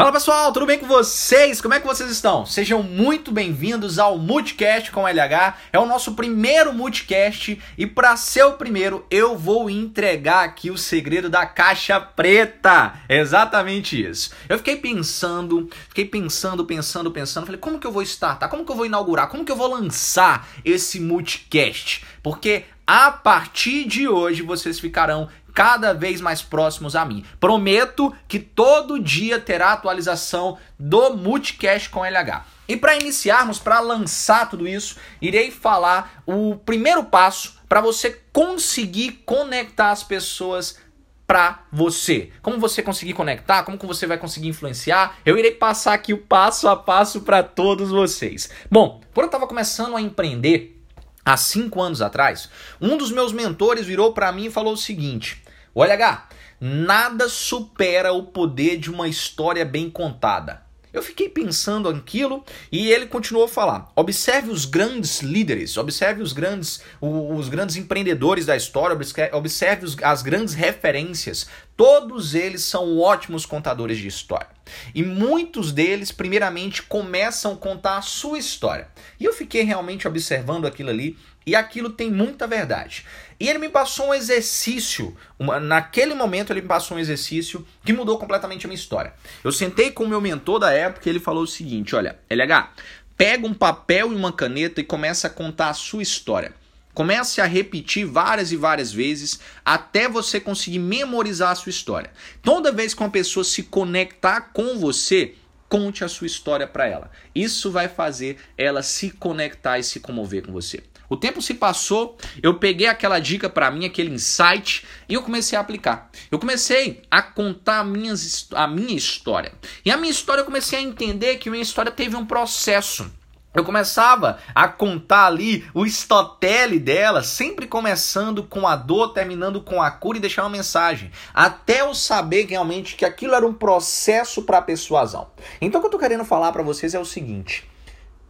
Fala pessoal, tudo bem com vocês? Como é que vocês estão? Sejam muito bem-vindos ao Multicast com LH. É o nosso primeiro Multicast e para ser o primeiro, eu vou entregar aqui o segredo da caixa preta. exatamente isso. Eu fiquei pensando, fiquei pensando, pensando, pensando, falei, como que eu vou startar? Como que eu vou inaugurar? Como que eu vou lançar esse Multicast? Porque a partir de hoje vocês ficarão cada vez mais próximos a mim. Prometo que todo dia terá atualização do Multicast com LH. E para iniciarmos, para lançar tudo isso, irei falar o primeiro passo para você conseguir conectar as pessoas para você. Como você conseguir conectar, como que você vai conseguir influenciar, eu irei passar aqui o passo a passo para todos vocês. Bom, quando eu estava começando a empreender, há cinco anos atrás, um dos meus mentores virou para mim e falou o seguinte: Olha, H, nada supera o poder de uma história bem contada. Eu fiquei pensando aquilo e ele continuou a falar: observe os grandes líderes, observe os grandes, os grandes empreendedores da história, observe as grandes referências. Todos eles são ótimos contadores de história. E muitos deles, primeiramente, começam a contar a sua história. E eu fiquei realmente observando aquilo ali e aquilo tem muita verdade. E ele me passou um exercício, uma, naquele momento ele me passou um exercício que mudou completamente a minha história. Eu sentei com o meu mentor da época e ele falou o seguinte: olha, LH, pega um papel e uma caneta e começa a contar a sua história. Comece a repetir várias e várias vezes até você conseguir memorizar a sua história. Toda vez que uma pessoa se conectar com você, conte a sua história para ela. Isso vai fazer ela se conectar e se comover com você. O tempo se passou, eu peguei aquela dica para mim, aquele insight, e eu comecei a aplicar. Eu comecei a contar minhas, a minha história. E a minha história eu comecei a entender que minha história teve um processo. Eu começava a contar ali o stotele dela, sempre começando com a dor, terminando com a cura e deixar uma mensagem. Até eu saber realmente que aquilo era um processo para persuasão. Então o que eu tô querendo falar para vocês é o seguinte: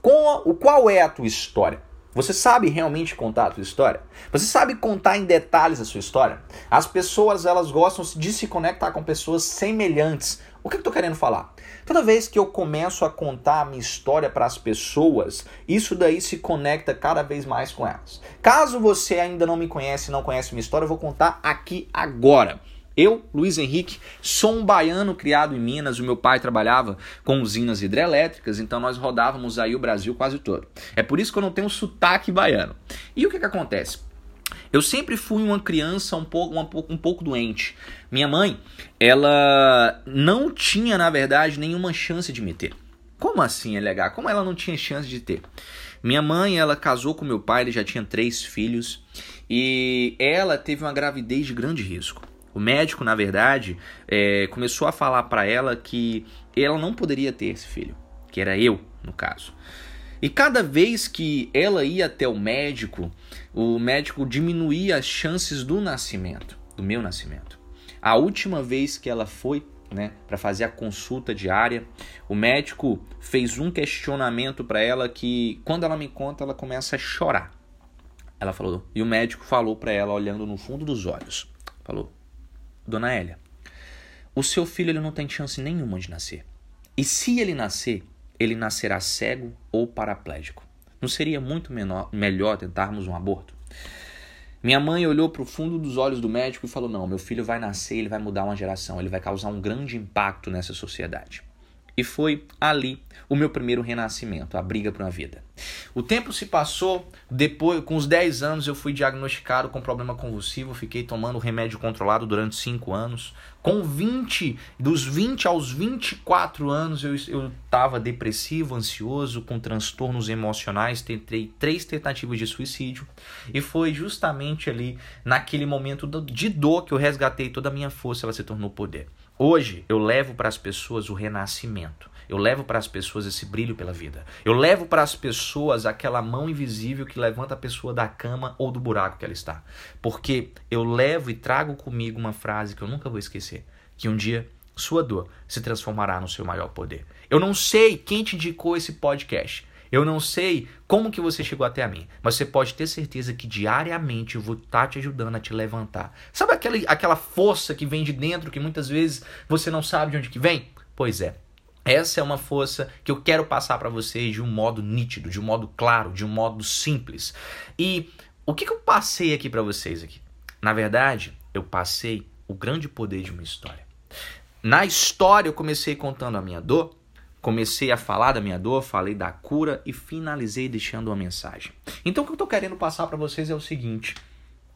com o qual é a tua história? Você sabe realmente contar a sua história? Você sabe contar em detalhes a sua história? As pessoas elas gostam de se conectar com pessoas semelhantes. O que eu estou querendo falar? Toda vez que eu começo a contar a minha história para as pessoas, isso daí se conecta cada vez mais com elas. Caso você ainda não me conhece, não conhece minha história, eu vou contar aqui agora. Eu, Luiz Henrique, sou um baiano criado em Minas. O meu pai trabalhava com usinas hidrelétricas, então nós rodávamos aí o Brasil quase todo. É por isso que eu não tenho sotaque baiano. E o que, que acontece? Eu sempre fui uma criança um pouco, um, pouco, doente. Minha mãe, ela não tinha, na verdade, nenhuma chance de me ter. Como assim, legal? Como ela não tinha chance de ter? Minha mãe, ela casou com meu pai, ele já tinha três filhos. E ela teve uma gravidez de grande risco. O médico, na verdade, é, começou a falar para ela que ela não poderia ter esse filho, que era eu, no caso. E cada vez que ela ia até o médico, o médico diminuía as chances do nascimento, do meu nascimento. A última vez que ela foi, né, para fazer a consulta diária, o médico fez um questionamento para ela que quando ela me conta, ela começa a chorar. Ela falou, e o médico falou para ela olhando no fundo dos olhos, falou: Dona Elia, o seu filho ele não tem chance nenhuma de nascer. E se ele nascer, ele nascerá cego ou paraplégico. Não seria muito menor, melhor tentarmos um aborto? Minha mãe olhou para o fundo dos olhos do médico e falou: Não, meu filho vai nascer, ele vai mudar uma geração, ele vai causar um grande impacto nessa sociedade. E foi ali o meu primeiro renascimento, a briga para uma vida. O tempo se passou, depois, com os 10 anos, eu fui diagnosticado com problema convulsivo, fiquei tomando remédio controlado durante 5 anos. Com 20, dos 20 aos 24 anos, eu estava depressivo, ansioso, com transtornos emocionais, tentei três tentativas de suicídio. E foi justamente ali, naquele momento de dor, que eu resgatei toda a minha força, ela se tornou poder. Hoje eu levo para as pessoas o renascimento. Eu levo para as pessoas esse brilho pela vida. Eu levo para as pessoas aquela mão invisível que levanta a pessoa da cama ou do buraco que ela está. Porque eu levo e trago comigo uma frase que eu nunca vou esquecer: que um dia sua dor se transformará no seu maior poder. Eu não sei quem te indicou esse podcast. Eu não sei como que você chegou até a mim, mas você pode ter certeza que diariamente eu vou estar tá te ajudando a te levantar. Sabe aquela, aquela força que vem de dentro que muitas vezes você não sabe de onde que vem? Pois é, Essa é uma força que eu quero passar para vocês de um modo nítido, de um modo claro, de um modo simples. E o que, que eu passei aqui para vocês aqui? Na verdade, eu passei o grande poder de uma história. Na história, eu comecei contando a minha dor, comecei a falar da minha dor, falei da cura e finalizei deixando uma mensagem. Então, o que eu estou querendo passar para vocês é o seguinte: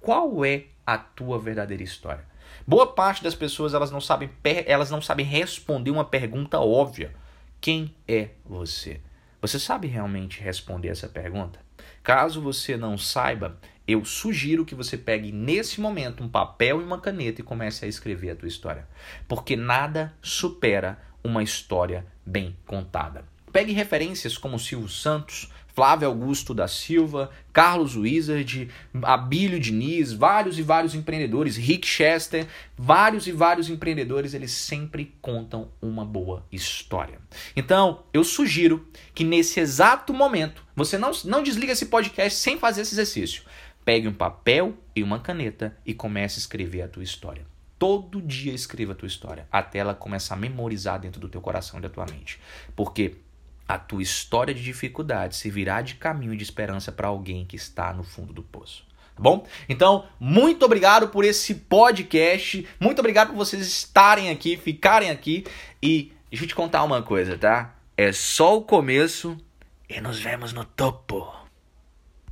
qual é a tua verdadeira história? Boa parte das pessoas elas não sabem elas não sabem responder uma pergunta óbvia. Quem é você? Você sabe realmente responder essa pergunta? Caso você não saiba, eu sugiro que você pegue nesse momento um papel e uma caneta e comece a escrever a tua história, porque nada supera uma história bem contada. Pegue referências como Silvio Santos, Flávio Augusto da Silva, Carlos Wizard, Abílio Diniz, vários e vários empreendedores, Rick Chester, vários e vários empreendedores, eles sempre contam uma boa história. Então, eu sugiro que nesse exato momento, você não, não desliga esse podcast sem fazer esse exercício. Pegue um papel e uma caneta e comece a escrever a tua história. Todo dia escreva a tua história, até ela começar a memorizar dentro do teu coração e da tua mente. Porque a tua história de dificuldade servirá de caminho de esperança para alguém que está no fundo do poço. Tá bom? Então, muito obrigado por esse podcast. Muito obrigado por vocês estarem aqui, ficarem aqui. E deixa eu te contar uma coisa, tá? É só o começo e nos vemos no topo.